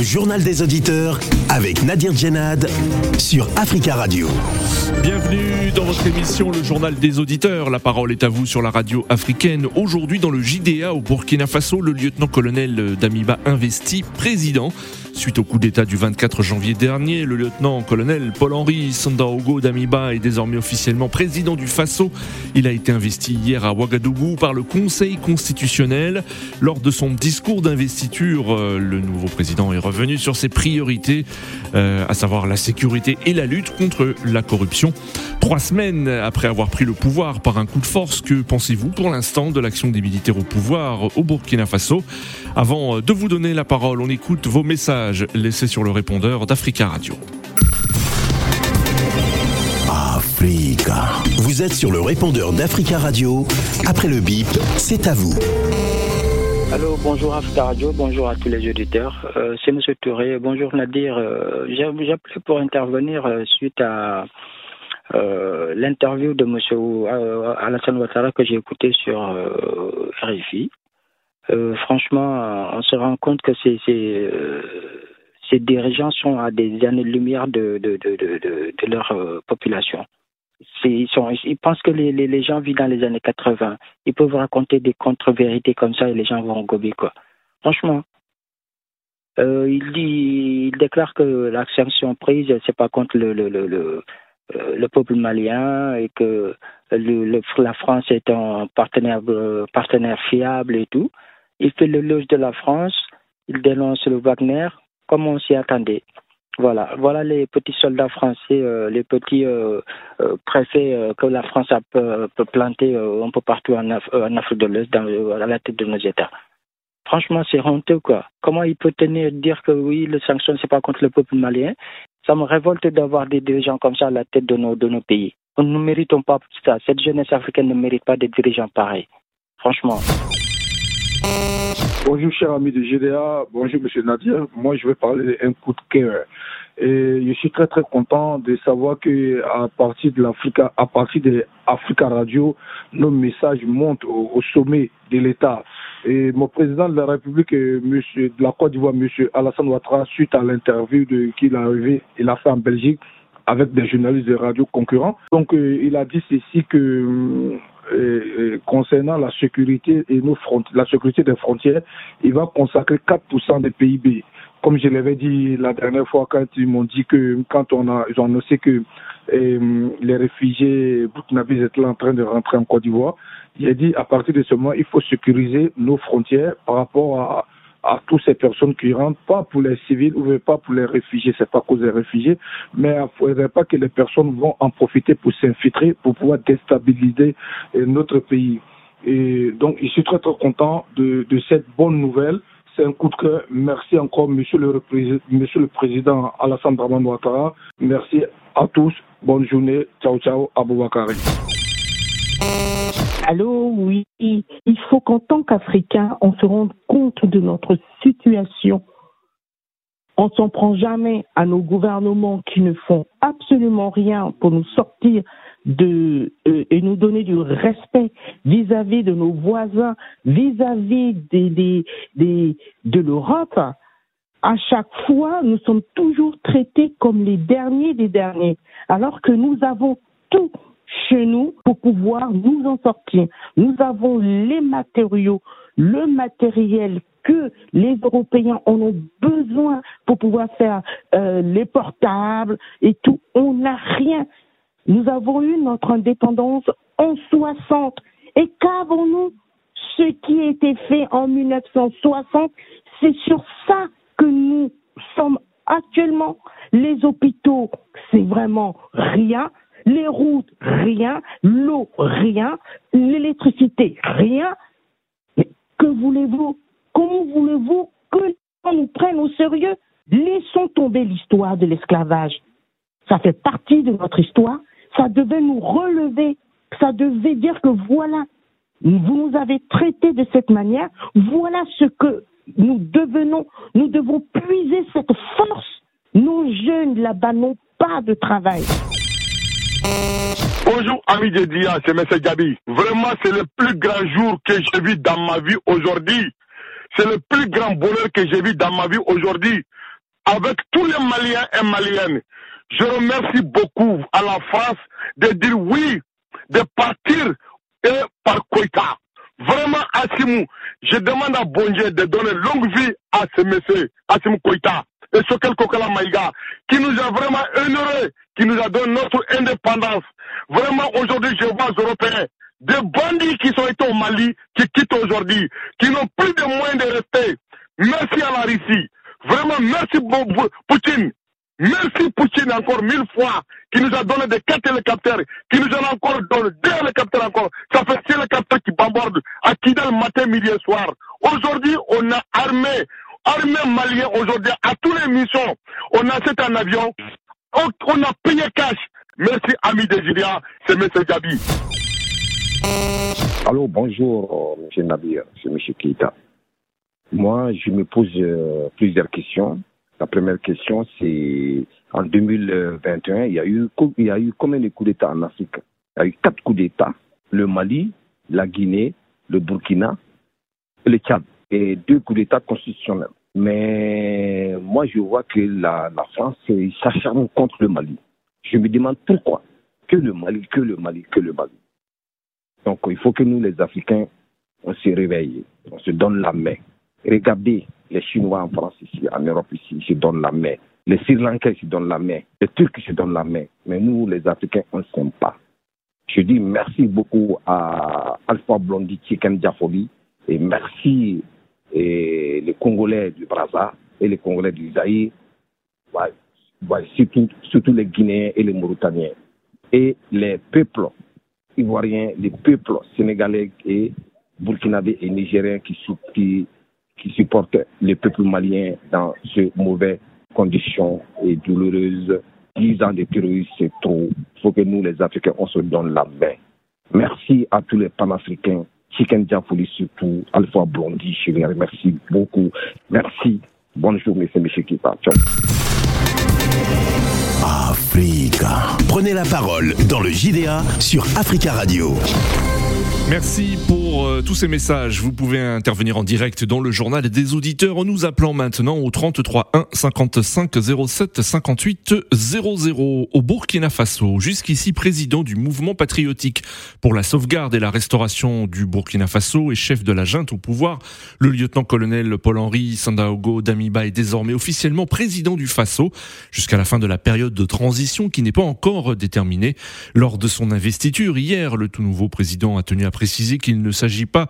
Le journal des auditeurs avec Nadir Djenad sur Africa Radio. Bienvenue dans votre émission Le journal des auditeurs. La parole est à vous sur la radio africaine. Aujourd'hui dans le JDA au Burkina Faso, le lieutenant-colonel Damiba investi président. Suite au coup d'État du 24 janvier dernier, le lieutenant-colonel Paul-Henri Sandaogo Damiba est désormais officiellement président du Faso. Il a été investi hier à Ouagadougou par le Conseil constitutionnel. Lors de son discours d'investiture, euh, le nouveau président est revenu sur ses priorités, euh, à savoir la sécurité et la lutte contre la corruption. Trois semaines après avoir pris le pouvoir par un coup de force, que pensez-vous pour l'instant de l'action des militaires au pouvoir au Burkina Faso? Avant de vous donner la parole, on écoute vos messages laissés sur le répondeur d'Africa Radio. Africa. Vous êtes sur le répondeur d'Africa Radio. Après le bip, c'est à vous. Allô, bonjour Africa Radio, bonjour à tous les auditeurs. Euh, c'est M. Touré. Bonjour Nadir. Euh, J'ai appelé pour intervenir euh, suite à euh, l'interview de M. Euh, Alassane Ouattara que j'ai écouté sur euh, RFI. Franchement, on se rend compte que ces, ces, dirigeants sont à des années-lumière de, de, de, leur population. Ils, pensent que les, gens vivent dans les années 80. Ils peuvent raconter des contre-vérités comme ça et les gens vont gober, quoi. Franchement. Euh, il, dit, il déclare que la sanction prise, c'est pas contre le, le, le, le, le peuple malien et que la France est un partenaire, partenaire fiable et tout. Il fait le loge de la France, il dénonce le Wagner comme on s'y attendait. Voilà, voilà les petits soldats français, euh, les petits euh, euh, préfets que la France peut, planter un peu partout en Afrique de l'Est, à la tête de nos États. Franchement, c'est honteux, quoi. Comment il peut tenir dire que oui, les sanctions, c'est pas contre le peuple malien? Ça me révolte d'avoir des dirigeants comme ça à la tête de nos, de nos pays. Nous ne méritons pas ça. Cette jeunesse africaine ne mérite pas des dirigeants pareils. Franchement. Bonjour, cher ami de GDA. Bonjour, monsieur Nadir. Moi, je vais parler d'un coup de cœur. Et je suis très, très content de savoir que à partir de l'Africa, à partir de Africa Radio, nos messages montent au, sommet de l'État. Et mon président de la République, monsieur, de la Côte d'Ivoire, monsieur Alassane Ouattara, suite à l'interview qu'il a arrivé, fait en Belgique avec des journalistes de radio concurrents. Donc, euh, il a dit ceci que concernant la sécurité et nos la sécurité des frontières, il va consacrer 4% des PIB. Comme je l'avais dit la dernière fois quand ils m'ont dit que quand on a ils ont annoncé que euh, les réfugiés burkinabés étaient en train de rentrer en Côte d'Ivoire, a dit à partir de ce moment il faut sécuriser nos frontières par rapport à à toutes ces personnes qui rentrent, pas pour les civils ou pas pour les réfugiés, c'est pas cause des réfugiés, mais il ne faudrait pas que les personnes vont en profiter pour s'infiltrer, pour pouvoir déstabiliser notre pays. Et donc, je suis très très content de, de cette bonne nouvelle. C'est un coup de cœur. Merci encore, Monsieur le, Monsieur le Président Alassane Draman Ouattara. Merci à tous. Bonne journée. Ciao, ciao, Aboubakari. Allô, oui. Il faut qu'en tant qu'Africains, on se rende compte de notre situation. On s'en prend jamais à nos gouvernements qui ne font absolument rien pour nous sortir de euh, et nous donner du respect vis-à-vis de nos voisins, vis-à-vis des, de l'Europe. À chaque fois, nous sommes toujours traités comme les derniers des derniers, alors que nous avons tout chez nous pour pouvoir nous en sortir. Nous avons les matériaux, le matériel que les Européens en ont besoin pour pouvoir faire euh, les portables et tout. On n'a rien. Nous avons eu notre indépendance en 60. Et qu'avons-nous? Ce qui a été fait en 1960, c'est sur ça que nous sommes actuellement. Les hôpitaux, c'est vraiment rien. Les routes, rien. L'eau, rien. L'électricité, rien. Mais que voulez-vous Comment voulez-vous que les nous prenne au sérieux? Laissons tomber l'histoire de l'esclavage. Ça fait partie de notre histoire. Ça devait nous relever. Ça devait dire que voilà, vous nous avez traités de cette manière. Voilà ce que nous devenons. Nous devons puiser cette force. Nos jeunes là-bas n'ont pas de travail. Bonjour ami de Dia, c'est M. Gabi. Vraiment, c'est le plus grand jour que j'ai vu dans ma vie aujourd'hui. C'est le plus grand bonheur que j'ai vu dans ma vie aujourd'hui. avec tous les Maliens et Maliennes. Je remercie beaucoup à la France de dire oui, de partir et par Koïta. Vraiment, Asimou, je demande à Bondier de donner longue vie à ce monsieur, Asimou Koïta, et Sokel Kokala Maïga, qui nous a vraiment honorés, qui nous a donné notre indépendance. Vraiment, aujourd'hui, je vois les Européens, des bandits qui sont été au Mali, qui quittent aujourd'hui, qui n'ont plus de moyens de rester. Merci à la Russie. Vraiment, merci Poutine. Merci Poutine encore mille fois, qui nous a donné des quatre hélicoptères, qui nous a encore donné deux hélicoptères encore. Ça fait six hélicoptères qui bombardent à Kidal matin, midi et soir. Aujourd'hui, on a armé, armé malien aujourd'hui à toutes les missions. On a cet un avion, on, a payé cash. Merci, ami Julia, c'est M. Gabi. Allô, bonjour, M. Nabir, c'est M. Kita. Moi, je me pose euh, plusieurs questions. La première question, c'est en 2021, il y a eu, il y a eu combien de coups d'État en Afrique? Il y a eu quatre coups d'État. Le Mali, la Guinée, le Burkina et le Tchad. Et deux coups d'État constitutionnels. Mais moi, je vois que la, France s'acharne contre le Mali. Je me demande pourquoi. Que le Mali, que le Mali, que le Mali. Donc, il faut que nous, les Africains, on se réveille, on se donne la main. Regardez les Chinois en France ici, en Europe ici, ils se donnent la main. Les Sri Lankais se donnent la main. Les Turcs se donnent la main. Mais nous, les Africains, on ne s'aime pas. Je dis merci beaucoup à Alpha Blondie Chicken Diafoli et merci et les Congolais du Brazza et les Congolais du Zaïre, surtout, surtout les Guinéens et les Mauritaniens et les peuples ivoiriens, les peuples sénégalais et burkinabés et nigériens qui, qui, qui supporte les peuples maliens dans ces mauvaises conditions et douloureuses. 10 ans de terrorisme, c'est trop. Il faut que nous, les Africains, on se donne la main. Merci à tous les panafricains, Chicken Diapoli surtout, Alpha Blondie, je les remercie beaucoup. Merci. Bonne journée, c'est M. Kipa. Ciao. Africa. Prenez la parole dans le JDA sur Africa Radio. Merci pour euh, tous ces messages. Vous pouvez intervenir en direct dans le journal des auditeurs en nous appelant maintenant au 33 1 55 07 58 00 au Burkina Faso. Jusqu'ici président du mouvement patriotique pour la sauvegarde et la restauration du Burkina Faso et chef de la junte au pouvoir, le lieutenant-colonel Paul-Henri Sandaogo Damiba est désormais officiellement président du Faso jusqu'à la fin de la période de transition qui n'est pas encore déterminée. Lors de son investiture hier, le tout nouveau président a tenu à préciser qu'il ne s'agit pas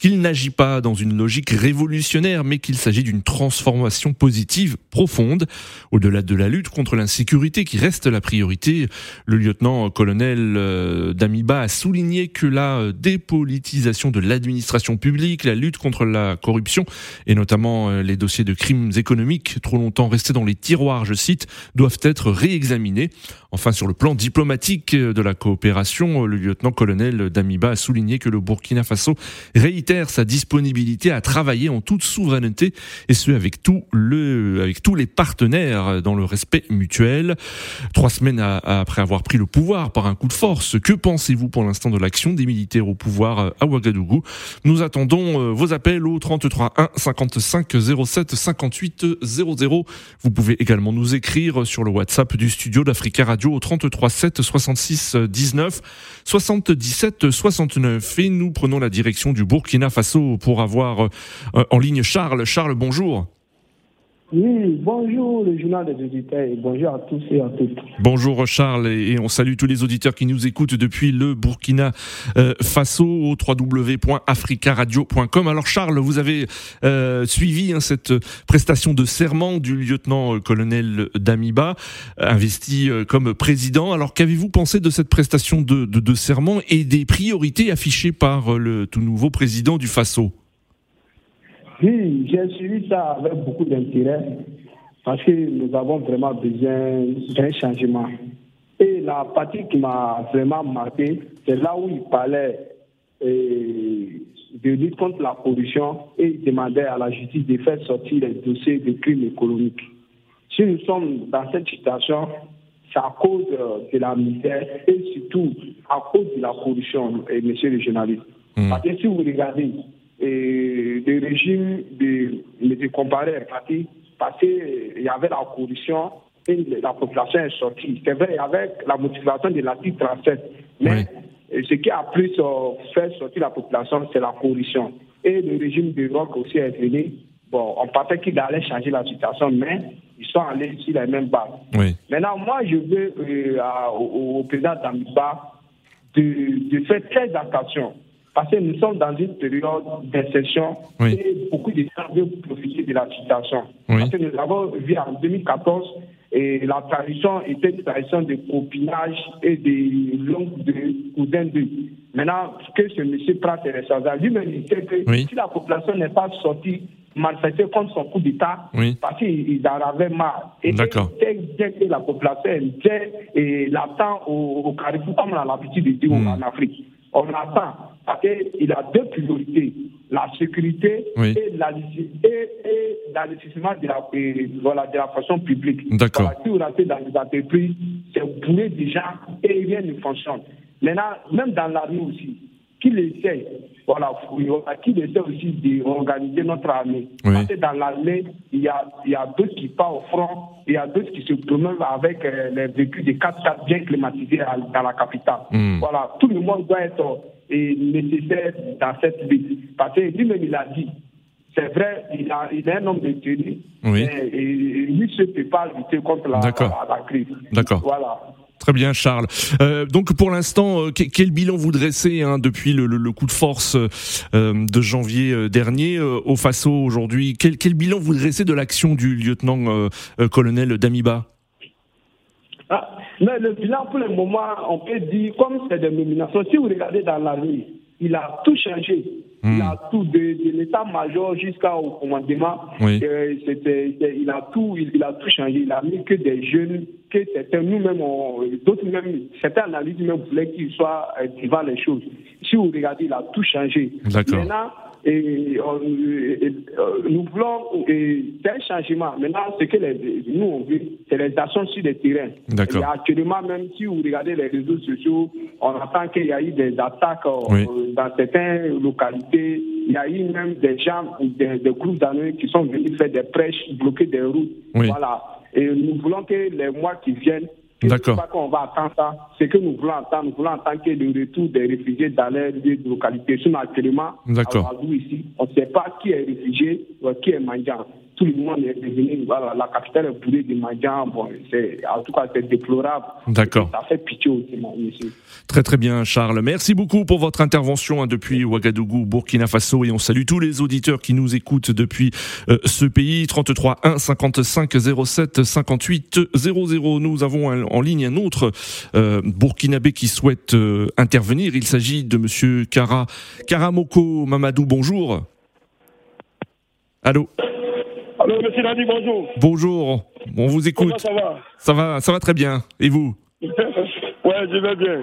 qu'il n'agit pas dans une logique révolutionnaire, mais qu'il s'agit d'une transformation positive profonde. Au-delà de la lutte contre l'insécurité qui reste la priorité, le lieutenant-colonel euh, Damiba a souligné que la dépolitisation de l'administration publique, la lutte contre la corruption et notamment euh, les dossiers de crimes économiques trop longtemps restés dans les tiroirs, je cite, doivent être réexaminés. Enfin, sur le plan diplomatique de la coopération, le lieutenant-colonel Damiba a souligné que le Burkina Faso réitère sa disponibilité à travailler en toute souveraineté et ce avec tout le, avec tous les partenaires dans le respect mutuel. Trois semaines après avoir pris le pouvoir par un coup de force, que pensez-vous pour l'instant de l'action des militaires au pouvoir à Ouagadougou? Nous attendons euh, vos appels au 33 1 55 07 58 00. Vous pouvez également nous écrire sur le WhatsApp du studio d'Africa Radio au 33 7 66 19 77 69 et nous prenons la direction du Burkina Faso pour avoir euh, en ligne Charles. Charles, bonjour. Oui, bonjour le journal des auditeurs et bonjour à tous et à toutes. Bonjour Charles et on salue tous les auditeurs qui nous écoutent depuis le Burkina euh, Faso au www.africaradio.com. Alors Charles, vous avez euh, suivi hein, cette prestation de serment du lieutenant-colonel Damiba, investi euh, comme président. Alors qu'avez-vous pensé de cette prestation de, de, de serment et des priorités affichées par le tout nouveau président du Faso? Oui, j'ai suivi ça avec beaucoup d'intérêt parce que nous avons vraiment besoin d'un changement. Et la partie qui m'a vraiment marqué, c'est là où il parlait euh, de lutte contre la corruption et il demandait à la justice de faire sortir les dossiers de crimes économiques. Si nous sommes dans cette situation, c'est à cause de la misère et surtout à cause de la corruption, et monsieur le journaliste. Mmh. Parce que si vous regardez, et le régime de M. Comparé est parti parce qu'il y avait la corruption et la population est sortie. C'est vrai, avec la motivation de l'article 37. Mais ce qui a plus euh, fait sortir la population, c'est la corruption. Et le régime de Rock aussi est venu. Bon, on pensait qu'il allait changer la situation, mais ils sont allés sur les mêmes bases. Maintenant, moi, je veux euh, au, président d'Amiba de, de faire très attention parce que nous sommes dans une période d'insertion et beaucoup de gens veulent profiter de la situation. Parce que nous avons vu en 2014 et la tradition était une tradition de copinage et de longues de cousins de. Maintenant, que ce monsieur prend ses responsabilités, lui-même, il sait que si la population n'est pas sortie manifester contre son coup d'État parce qu'ils en avaient marre. Et dès, que la population est l'attend au, au carrefour, comme on a l'habitude de dire hmm. en Afrique, on attend parce qu'il a deux priorités, la sécurité et l'investissement de la, voilà, de la fonction publique. D'accord. si vous restez dans les entreprises, c'est bourré des gens et rien ne fonctionne. Maintenant, même dans l'armée aussi, qu'il essaie, voilà, qu'il essaie aussi d'organiser notre armée. Parce que dans l'armée, il y a, il y a d'autres qui partent au front, il y a d'autres qui se promènent avec euh, les véhicules de 4x4 bien climatisés dans la capitale. Hmm. Voilà, tout le monde doit être et nécessaire dans cette lutte. Parce que lui-même, il a dit, c'est vrai, il, a, il est un homme de tenue, oui. mais lui ne peut pas lutter contre la, la, crise. D'accord. Voilà. Très bien, Charles. Euh, donc pour l'instant, euh, quel bilan vous dressez hein, depuis le, le, coup de force euh, de janvier euh, dernier euh, au Faso aujourd'hui? Quel, quel, bilan vous dressez de l'action du lieutenant-colonel Damiba? ah, mais le bilan, pour le moment, on peut dire, comme c'est des nominations, si vous regardez dans la rue, il a tout changé. Il hmm. a tout, de, l'état-major jusqu'au commandement. Euh, il, a tout, il, a tout changé. Il a mis que des jeunes, que certains, nous-mêmes, d'autres même, certains analystes même voulaient qu'il soit euh, devant les choses. Si vous regardez, il a tout changé. Maintenant, et, euh, nous voulons c'est un changement. Maintenant, ce que les, nous on veut, c'est les actions sur le terrain. Et actuellement, même si vous regardez les réseaux sociaux, on entend qu'il y a eu des attaques euh, dans certaines localités. Il y a eu même des gens, des, des groupes d'années qui sont venus faire des prêches, bloquer des routes. Voilà. Et nous voulons que les mois qui viennent, D'accord. pas qu'on va attendre ça. Ce que nous voulons entendre, nous voulons entendre que le retour des réfugiés dans les lieux de localité. Sinon, actuellement, D'accord. ici, on ne sait pas qui est réfugié ou qui est mendiant tout le monde est devenu, voilà, la capitale est bourrée de mendiants. Bon, en tout cas, c'est déplorable. D'accord. Ça fait pitié aussi, monsieur. Très très bien, Charles. Merci beaucoup pour votre intervention hein, depuis Ouagadougou, Burkina Faso, et on salue tous les auditeurs qui nous écoutent depuis euh, ce pays. 33 1 55 07 58 00. Nous avons en ligne un autre euh, Burkinabé qui souhaite euh, intervenir. Il s'agit de Monsieur Kara Karamoko Mamadou. Bonjour. Allô? Monsieur Nadi, bonjour. Bonjour, on vous écoute. Comment ça va Ça va, ça va très bien. Et vous Ouais, je vais bien.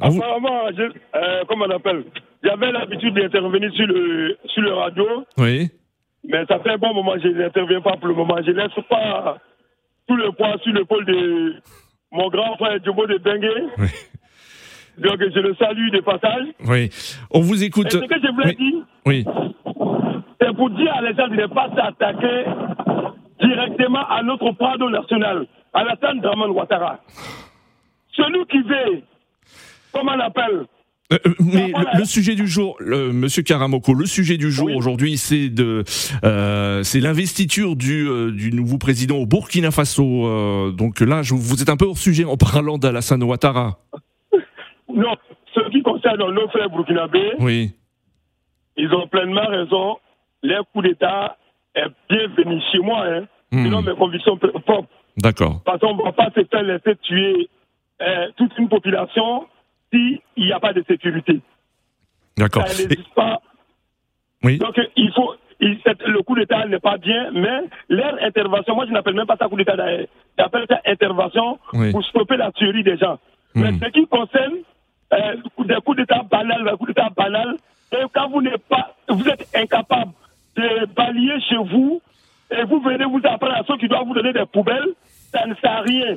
Ah, Apparemment, je, euh, comment on appelle? J'avais l'habitude d'intervenir sur le, sur le radio. Oui. Mais ça fait un bon moment je n'interviens pas pour le moment. Je ne laisse pas tout le poids sur l'épaule de mon grand frère Djobo de Dengue. Oui. Donc je le salue de passage. Oui. On vous écoute. ce que je voulais dire, oui c'est pour dire à l'État de ne pas s'attaquer directement à notre Prado national, à la Draman Ouattara. Celui qui veut, comment on appelle euh, euh, mais le, sujet du jour, Monsieur Karamoko, le sujet du jour aujourd'hui, c'est de, euh, c'est l'investiture du, du nouveau président au Burkina Faso. donc là, je, vous êtes un peu hors sujet en parlant d'Alassane Ouattara. Non, ce qui concerne nos frères burkinabés, oui. ils ont pleinement raison les coups d'État est bienvenu chez moi, hein, hmm. selon mes convictions propres. D'accord. Parce qu'on ne va pas se faire laisser tuer euh, toute une population s'il n'y a pas de sécurité. D'accord. Ça n'existe pas. Oui. Donc, il faut. le coup d'État n'est pas bien, mais leur intervention, moi je n'appelle même pas ça coup d'État j'appelle ça intervention pour stopper la tuerie des gens. Mais hmm. ce qui concerne euh, des coups d'État banals, des coups d'État banals, quand vous n'êtes pas, vous êtes incapable de balayer chez vous et vous venez vous apprendre à ceux qui doivent vous donner des poubelles, ça ne sert à rien.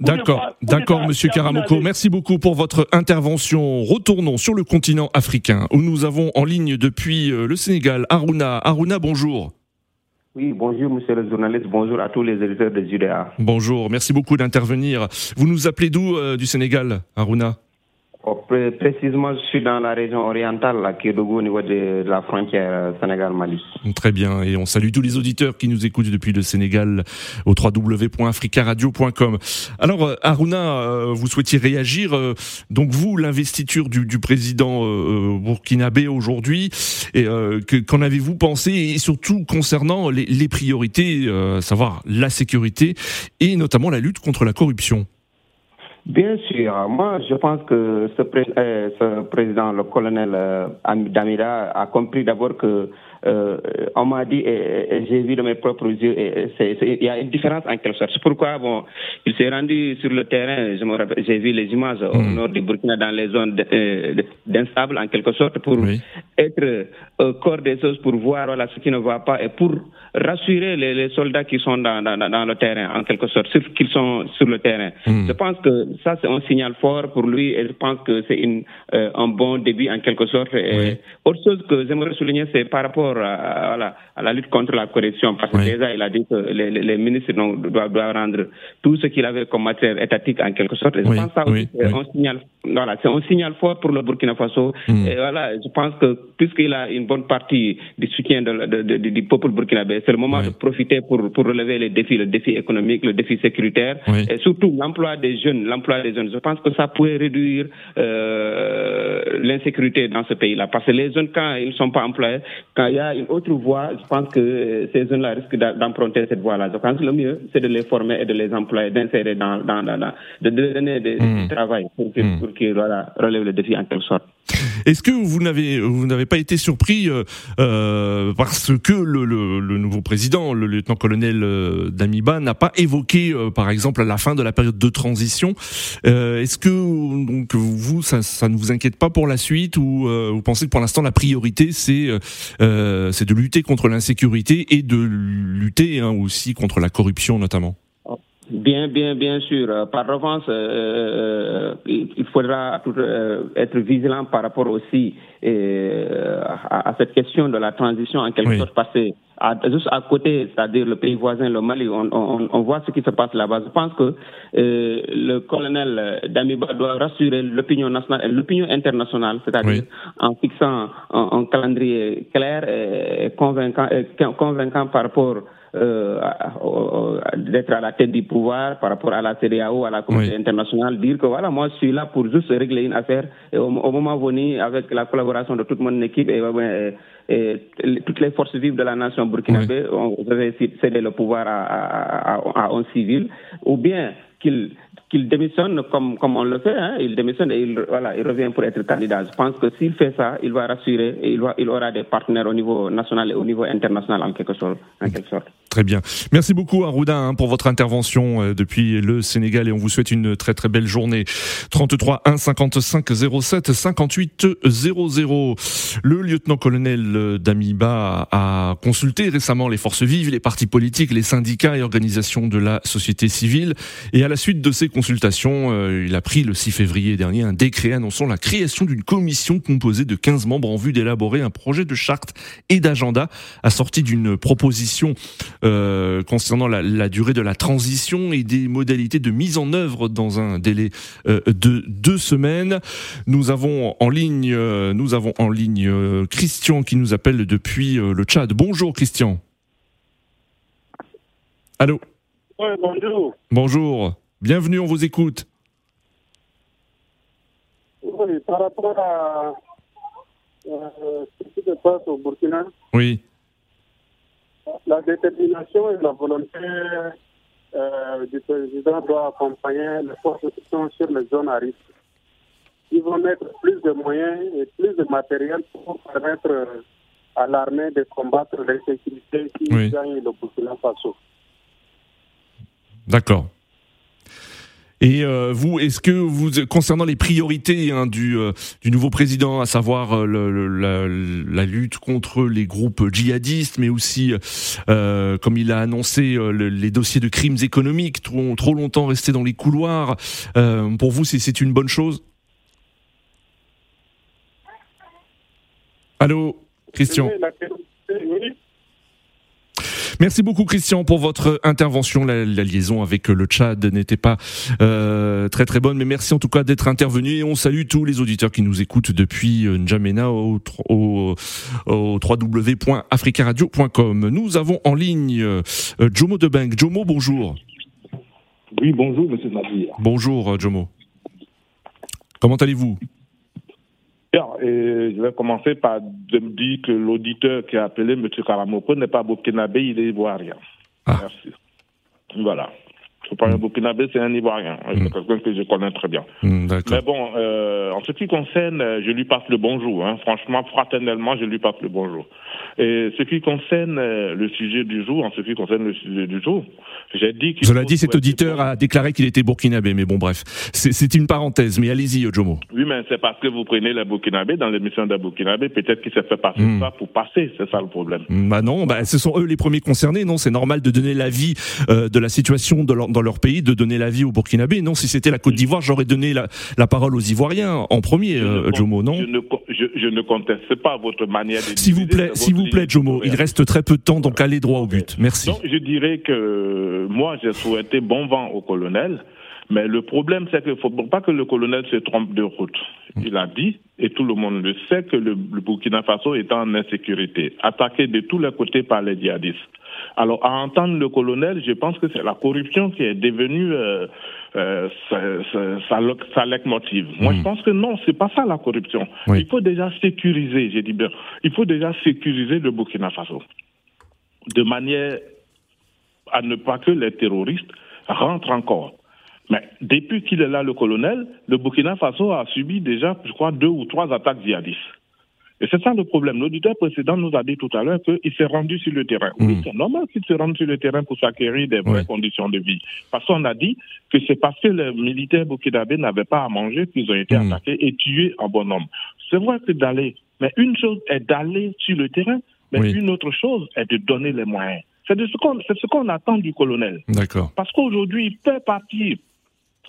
D'accord, d'accord, Monsieur Karamoko. Merci beaucoup pour votre intervention. Retournons sur le continent africain où nous avons en ligne depuis euh, le Sénégal Aruna. Aruna, bonjour. Oui, bonjour monsieur le journaliste, bonjour à tous les éditeurs des UDA. Bonjour, merci beaucoup d'intervenir. Vous nous appelez d'où du Sénégal, Aruna? Précisément, je suis dans la région orientale, à Kédougou, au niveau de, la frontière euh, Sénégal-Mali. Très bien, et on salue tous les auditeurs qui nous écoutent depuis le Sénégal au www.africaradio.com. Alors, euh, Aruna, euh, vous souhaitiez réagir. Donc, vous, l'investiture du, du, président burkinabé aujourd'hui, qu'en avez-vous pensé, et surtout concernant les priorités, à savoir la sécurité et notamment la lutte contre la corruption? Bien sûr. Moi, je pense que ce, euh, président, le colonel euh, Damira, a compris d'abord que euh, on m'a dit, et, j'ai vu de mes propres yeux, il y a une différence en quelque sorte. C'est pourquoi, bon, il s'est rendu sur le terrain, j'ai vu les images au hmm. nord du Burkina dans les zones d'instable en quelque sorte pour être au corps des choses, pour voir voilà, ce qui ne va pas et pour rassurer les, soldats qui sont dans, dans, le terrain en quelque sorte, ceux qui sont sur le terrain. Hmm. Je pense que ça, c'est un signal fort pour lui et je pense que c'est euh, un bon début en quelque sorte. Et Autre chose que j'aimerais souligner, c'est par rapport à, à, la, lutte contre la corruption, parce que déjà, il a dit que les, les ministres doivent, doivent, rendre tout ce qu'il avait comme matière étatique en quelque sorte. Et je pense que ça aussi, c'est un signal, voilà, c'est un signal fort pour le Burkina Faso. Hmm. Et voilà, je pense que puisqu'il a une bonne partie du soutien de, du peuple burkinabé, c'est le moment de profiter pour, pour relever les défis, le défi économique, le défi sécuritaire, et surtout l'emploi des jeunes, l'emploi des jeunes. Je pense que ça pourrait réduire euh, l'insécurité dans ce pays-là. Parce que les jeunes, quand ils ne sont pas employés, quand il y a une autre voie, je pense que ces jeunes-là risquent d'emprunter cette voie-là. Je pense que le mieux, c'est de les former et de les employer, d'insérer dans, dans, dans, de donner du mmh. travail pour qu'ils mmh. voilà, relèvent le défi en quelque sorte. Est-ce que vous n'avez vous n'avez pas été surpris euh, euh, parce que le, le, le, nouveau président, le lieutenant-colonel euh, Damiba, n'a pas évoqué, euh, par exemple, à la fin de la période de transition euh, Est-ce que donc vous ça, ça ne vous inquiète pas pour la suite ou vous pensez que pour l'instant la priorité c'est c'est de lutter contre l'insécurité et de lutter hein, aussi contre la corruption notamment Bien, bien, bien sûr. Euh, par revanche, euh, euh, il faudra être vigilant par rapport aussi à, cette question de la transition en quelque sorte passée. juste à côté, c'est-à-dire le pays voisin, le Mali, on, on, on voit ce qui se passe là-bas. Je pense que le colonel Damiba doit rassurer l'opinion nationale et l'opinion internationale, c'est-à-dire en fixant un, un, calendrier clair et convaincant, et convaincant par rapport euh, d'être à la tête du pouvoir par rapport à la CDAO, à la communauté internationale, dire que voilà, moi je suis là pour juste régler une affaire et au, moment venu, avec la collaboration de toute mon équipe et, et, toutes les forces vives de la nation burkinabé, on devait céder le pouvoir à, à, à, à un civil, ou bien qu'il qu'il démissionne comme, comme on le fait, hein, il démissionne et il, voilà, il revient pour être candidat. Je pense que s'il fait ça, il va rassurer et il, va, il aura des partenaires au niveau national et au niveau international en quelque sorte. En quelque sorte. Très bien. Merci beaucoup Arruda hein, pour votre intervention euh, depuis le Sénégal et on vous souhaite une très très belle journée. 33 1 55 07 58 00. Le lieutenant-colonel euh, Damiba a consulté récemment les forces vives, les partis politiques, les syndicats et organisations de la société civile et à la suite de ces consultation, euh, il a pris le 6 février dernier un décret annonçant la création d'une commission composée de 15 membres en vue d'élaborer un projet de charte et d'agenda assorti d'une proposition euh, concernant la, durée de la transition et des modalités de mise en œuvre dans un délai euh, de deux semaines. Nous avons en ligne, nous avons en ligne Christian qui nous appelle depuis le Tchad. Bonjour Christian. Allô? bonjour. Bonjour. Bienvenue, on vous écoute. Oui, par rapport à euh, ce qui se passe au Burkina. Oui. La détermination et la volonté euh, du président doit accompagner les forces qui sont sur les zones à risque. Ils vont mettre plus de moyens et plus de matériel pour permettre à l'armée de combattre l'insécurité qui gagne le Burkina Faso. D'accord. Et euh, vous, est-ce que vous, concernant les priorités hein, du, euh, du nouveau président, à savoir euh, le, la, la, lutte contre les groupes djihadistes, mais aussi, comme il a annoncé, les dossiers de crimes économiques trop, trop longtemps restés dans les couloirs, pour vous, c'est une bonne chose? Allô, Christian Merci beaucoup Christian pour votre intervention. La, liaison avec le Tchad n'était pas euh, très très bonne, mais merci en tout cas d'être intervenu et on salue tous les auditeurs qui nous écoutent depuis euh, N'Djamena au, au, au www.africaradio.com. Nous avons en ligne euh, Jomo Debank. Jomo, bonjour. Oui, bonjour Monsieur Nadir. Bonjour Jomo. Comment allez-vous? Et je vais commencer par de me dire que l'auditeur qui a appelé M. Karamoko n'est pas burkinabé, il est ivoirien. Ah. Merci. Voilà. C'est pas un burkinabé, c'est un ivoirien. C'est mm. quelqu'un que je connais très bien. Mm, Mais bon, euh, en ce qui concerne, euh, je lui passe le bonjour. Hein. Franchement, fraternellement, je lui passe le bonjour. Et ce qui concerne euh, le sujet du jour, en ce qui concerne le sujet du jour, j'ai dit qu'il. Cela dit, cet auditeur a déclaré qu'il était burkinabé, mais bon, bref, c'est une parenthèse. Mais allez-y, Jomo. Oui, mais c'est parce que vous prenez les burkinabés dans l'émission des burkinabés, peut-être qu'il s'est fait passer mm. ça pour passer, c'est ça le problème. Bah non, bah, ce sont eux les premiers concernés, non C'est normal de donner l'avis euh, de la situation de dans leur pays, de donner l'avis aux burkinabés. Non, si c'était la Côte d'Ivoire, j'aurais donné la, la, parole aux Ivoiriens en premier, euh, Jomo, non je ne, je, ne, conteste pas votre manière de S'il vous plaît, s'il vous plaît, Jomo, il reste très peu de temps, donc allez droit au but. Merci. je dirais que moi, j'ai souhaité bon vent au colonel. Mais le problème, c'est qu'il ne faut pas que le colonel se trompe de route. Il a dit, et tout le monde le sait, que le, Burkina Faso est en insécurité, attaqué de tous les côtés par les djihadistes. Alors, à entendre le colonel, je pense que c'est la corruption qui est devenue euh, euh, sa, sa, motive. Moi, je hmm. pense que non, c'est pas ça la corruption. Il faut déjà sécuriser, j'ai dit bien, il faut déjà sécuriser le Burkina Faso de manière à ne pas que les terroristes rentrent encore. Mais depuis qu'il est là, le colonel, le Burkina Faso a subi déjà, je crois, deux ou trois attaques djihadistes. Et c'est ça le problème. L'auditeur précédent nous a dit tout à l'heure qu'il s'est rendu sur le terrain. Oui, hmm. c'est normal qu'il se rende sur le terrain pour s'acquérir des vraies conditions de vie. Parce qu'on a dit que c'est parce que les militaires burkinabés n'avaient pas à manger qu'ils ont été hmm. attaqués et tués en bon nombre. C'est vrai que d'aller, mais une chose est d'aller sur le terrain, mais une autre chose est de donner les moyens. C'est ce qu'on attend du colonel. D'accord. Parce qu'aujourd'hui, il peut partir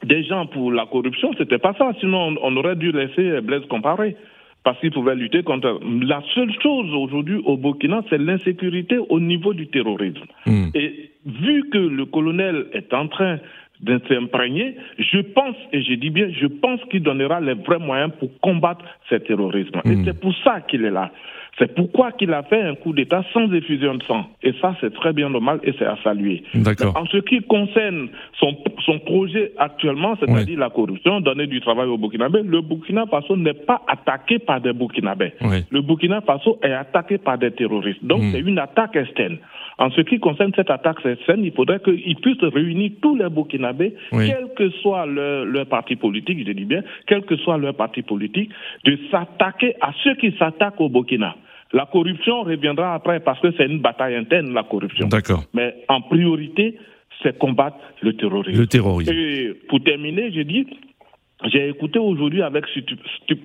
des gens pour la corruption, c'était pas ça. Sinon, on aurait dû laisser Blaise comparer parce qu'il pouvait lutter contre. La seule chose aujourd'hui au Burkina, c'est l'insécurité au niveau du terrorisme. Hmm. Et vu que le colonel est en train de s'imprégner, je pense, et je dis bien, je pense qu'il donnera les vrais moyens pour combattre ce terrorisme. Et hmm. c'est pour ça qu'il est là. C'est pourquoi qu'il a fait un coup d'État sans effusion de sang. Et ça, c'est très bien normal et c'est à saluer. En ce qui concerne son, son projet actuellement, c'est-à-dire la corruption, donner du travail au Burkinabé, le Burkina Faso n'est pas attaqué par des Burkinabés. Le Burkina Faso est attaqué par des terroristes. Donc, hmm. c'est une attaque externe. En ce qui concerne cette attaque externe, il faudrait qu'ils puissent réunir tous les Burkinabés, quel que soit leur, leur, parti politique, je dis bien, quel que soit leur parti politique, de s'attaquer à ceux qui s'attaquent au Burkina. La corruption reviendra après parce que c'est une bataille interne, la corruption. D'accord. Mais en priorité, c'est combattre le terrorisme. Le terrorisme. Et pour terminer, je dis, j'ai écouté aujourd'hui avec,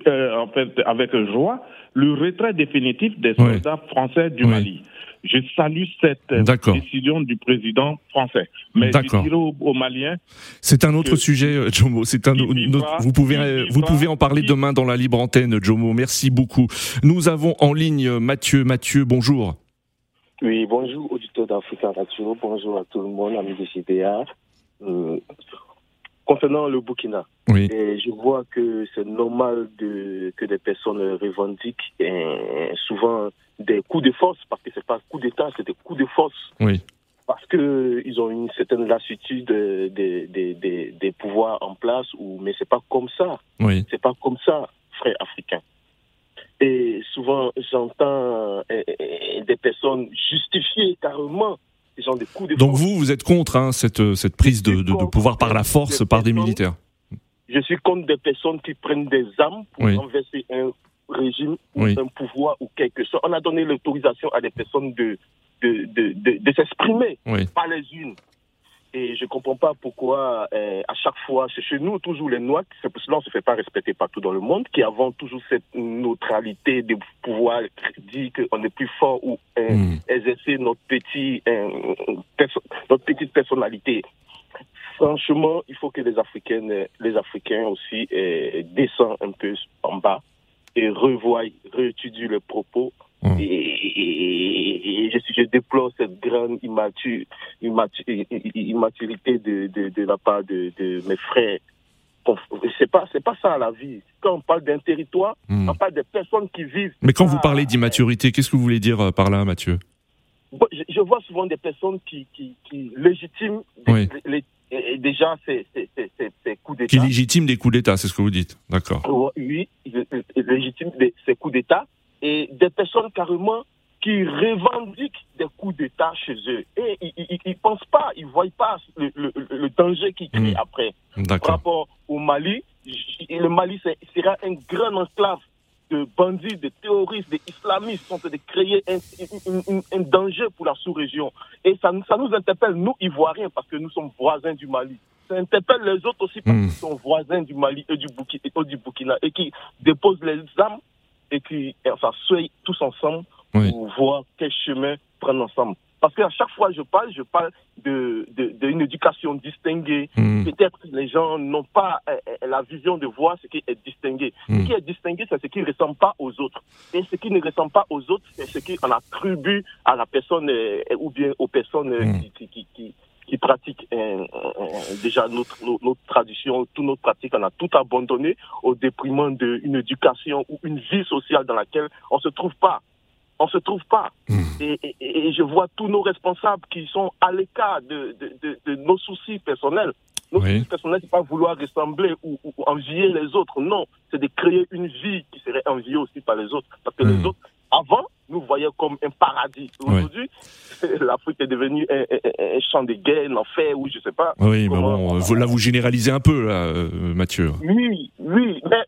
euh, en fait, avec joie le retrait définitif des soldats français du Mali. Je salue cette décision du président français. Mais je dirais aux, Maliens. C'est un autre sujet, euh, Jomo. C'est un vous pouvez euh, vous pouvez en parler demain dans la libre antenne, Jomo. Merci beaucoup. Nous avons en ligne Mathieu. Mathieu, bonjour. Oui, bonjour auditeurs d'Africa Radio, bonjour à tout le monde, amis de CDA. Euh, concernant le Burkina, et je vois que c'est normal de, que des personnes revendiquent souvent des coups de force, parce que c'est pas coup d'État, c'est des coups de force. Oui. Parce qu'ils ont une certaine lassitude des, des, des, pouvoirs en place, ou, mais c'est pas comme ça. Oui. C'est pas comme ça, frères africains. Et souvent, j'entends eh, eh, des personnes justifier carrément coups de Donc vous, vous êtes contre hein, cette, cette prise de, de, pouvoir par la force, par des militaires. Je suis contre des personnes qui prennent des armes pour renverser un régime ou un pouvoir ou quelque chose. On a donné l'autorisation à des personnes de, de, de, de, s'exprimer, pas les unes. Et je ne comprends pas pourquoi, euh, à chaque fois, c'est chez nous, toujours les Noirs, c'est pour cela qu'on ne se fait pas respecter partout dans le monde, qui avons toujours cette neutralité de pouvoir dire qu'on est plus fort ou euh, hmm. exercer notre, petit, euh, notre petite personnalité. Franchement, il faut que les Africaines, les Africains aussi descendent un peu en bas et revoient, réétudient les propos Et, je, je, déplore cette grande immaturité de, de, de, la part de, de mes frères. C'est pas, c'est pas ça la vie. Quand on parle d'un territoire, hmm. on parle des personnes qui vivent. Mais quand vous parlez d'immaturité, qu'est-ce que vous voulez dire euh, par là, Mathieu? Je, vois souvent des personnes qui, qui, qui légitiment les, déjà ces, coups d'État. Qui légitiment des coups d'État, c'est ce que vous dites, d'accord Oui, légitiment ces coups d'État et des personnes carrément qui revendiquent des coups d'État chez eux. Et ils ne pensent pas, ils ne voient pas le, le, danger qu'ils créent mmh. après. Par rapport au Mali, le Mali sera un grand enclave de bandits, de terroristes, d'islamistes sont de créer un, un, danger pour la sous-région. Et ça, ça nous interpelle, nous, Ivoiriens, parce que nous sommes voisins du Mali. Ça interpelle les autres aussi parce mmh. qu'ils sont voisins du Mali et du, Burkina, et du Burkina et qui déposent les armes et qui enfin, soient tous ensemble pour voir quel chemin prendre ensemble. Parce qu'à chaque fois que je parle, je parle d'une de, de, éducation distinguée. Hmm. Peut-être que les gens n'ont pas euh, euh, la vision de voir ce qui est distingué. Ce hmm. qui est distingué, c'est ce qui ne ressemble pas aux autres. Et ce qui ne ressemble pas aux autres, c'est ce qui en attribue à la personne euh, ou bien aux personnes hmm. qui, qui, qui, qui, pratiquent déjà notre, notre, tradition, toutes nos pratiques, on a tout abandonné au déprimant d'une éducation ou une vie sociale dans laquelle on ne se trouve pas on se trouve pas. Hmm. Et, je vois tous nos responsables qui sont à l'écart de, de, nos soucis personnels. Nos soucis personnels, c'est pas vouloir ressembler ou, envier les autres. Non, c'est de créer une vie qui serait enviée aussi par les autres. Parce que les hmm. autres, avant, nous voyaient comme un paradis. Aujourd'hui, l'Afrique est devenue un, champ de guerre, un enfer, ou je sais pas. Oui, mais bon, là, vous généralisez un peu, là, euh, Mathieu. Oui, oui, mais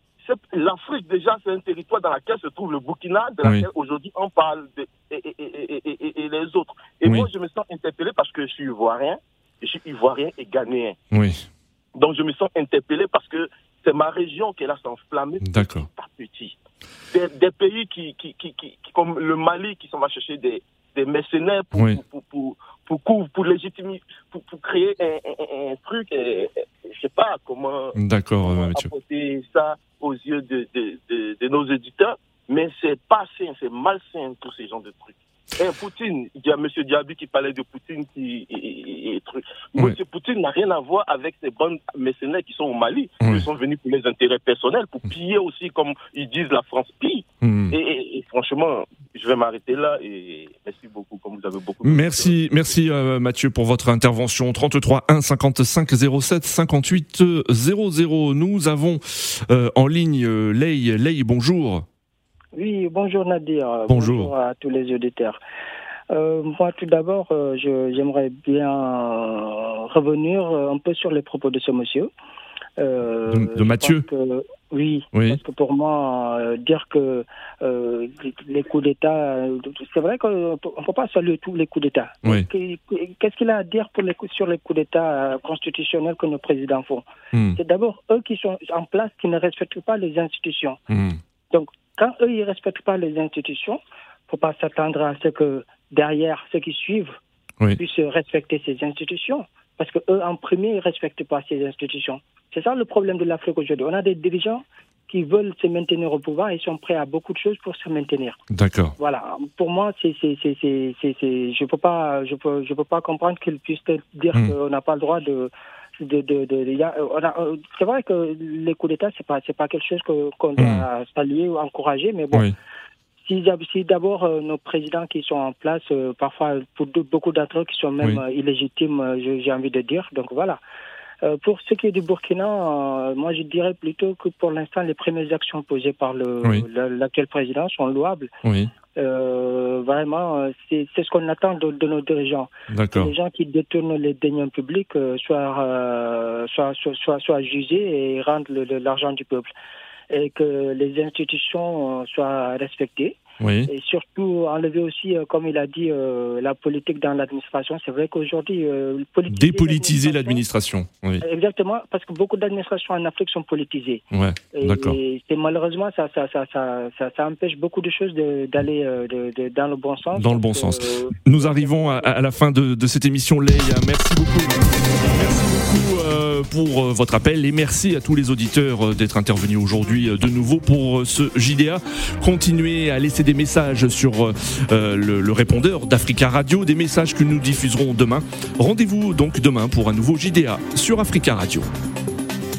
l'Afrique, déjà, c'est un territoire dans lequel se trouve le Burkina, de laquelle aujourd'hui on parle, de, et, les autres. Et moi, je me sens interpellé parce que je suis ivoirien, je suis ivoirien et ghanéen. Oui. Donc, je me sens interpellé parce que c'est ma région qui est là s'enflammer petit par petit. Des, pays qui, qui, qui, qui, comme le Mali, qui s'en va chercher des, des mercenaires pour, pour, pour, pour, pour, légitimer, pour, pour créer un, un, truc, je sais pas comment, D'accord, apporter ça aux yeux de, de, de, de nos éditeurs, mais c'est pas sain, c'est malsain tous ces gens de trucs. Et Poutine, il y a M. Diaby qui parlait de Poutine qui et, truc. M. Poutine n'a rien à voir avec ces bandes mercenaires qui sont au Mali, Ils sont venus pour les intérêts personnels, pour piller aussi, comme ils disent, la France pille. Hmm. Et, franchement, je vais m'arrêter là et merci beaucoup, comme vous avez beaucoup. Merci, merci euh, Mathieu pour votre intervention. 33 1 55 07 58 00. Nous avons euh, en ligne euh, Ley. Ley, bonjour. Oui, bonjour Nadir. Bonjour, à tous les auditeurs. Euh, moi, tout d'abord, euh, j'aimerais bien revenir un peu sur les propos de ce monsieur. Euh, de, Mathieu? oui, parce que pour moi, dire que les coups d'État, c'est vrai qu'on ne peut pas saluer tous les coups d'État. Qu'est-ce qu'il a à dire pour les, sur les coups d'État constitutionnels que nos présidents font? Hmm. C'est d'abord eux qui sont en place qui ne respectent pas les institutions. Hmm. Donc, quand eux, ils ne respectent pas les institutions, il ne faut pas s'attendre à ce que derrière, ceux qui suivent puissent respecter ces institutions. Parce que eux, en premier, ils ne respectent pas ces institutions. C'est ça le problème de l'Afrique aujourd'hui. On a des dirigeants qui veulent se maintenir au pouvoir et sont prêts à beaucoup de choses pour se maintenir. D'accord. Voilà. Pour moi, c'est, c'est, c'est, je peux pas, je peux, je peux pas comprendre qu'ils puissent dire hmm. qu'on n'a pas le droit de, de, de, de, euh, c'est vrai que les coups d'État, c'est pas, c'est pas quelque chose qu'on doit hmm. saluer ou encourager, mais bon. Si, si d'abord euh, nos présidents qui sont en place, euh, parfois pour beaucoup d'entre eux qui sont même illégitimes, j'ai envie de dire. Donc voilà. pour ce qui est du Burkina, moi je dirais plutôt que pour l'instant les premières actions posées par le l'actuel président sont louables. Oui. Euh, vraiment, euh, c'est ce qu'on attend de, de, nos dirigeants. Les gens qui détournent les deniers publics euh, soient, soient, soient, soient, jugés et rendent l'argent du peuple. Et que les institutions soient respectées. Et surtout enlever aussi, euh, comme il a dit, euh, la politique dans l'administration. C'est vrai qu'aujourd'hui, euh, dépolitiser l'administration. Exactement, parce que beaucoup d'administrations en Afrique sont politisées. Ouais, d'accord. Et, malheureusement, ça ça, ça, ça, ça, empêche beaucoup de choses d'aller de, dans le bon sens. Dans le bon sens. Nous arrivons à, à, la fin de, de cette émission, Leia. Merci beaucoup. Merci. beaucoup pour votre appel et merci à tous les auditeurs d'être intervenus aujourd'hui de nouveau pour ce JDA. Continuez à laisser des messages sur le, répondeur d'Africa Radio, des messages que nous diffuserons demain. Rendez-vous donc demain pour un nouveau JDA sur Africa Radio.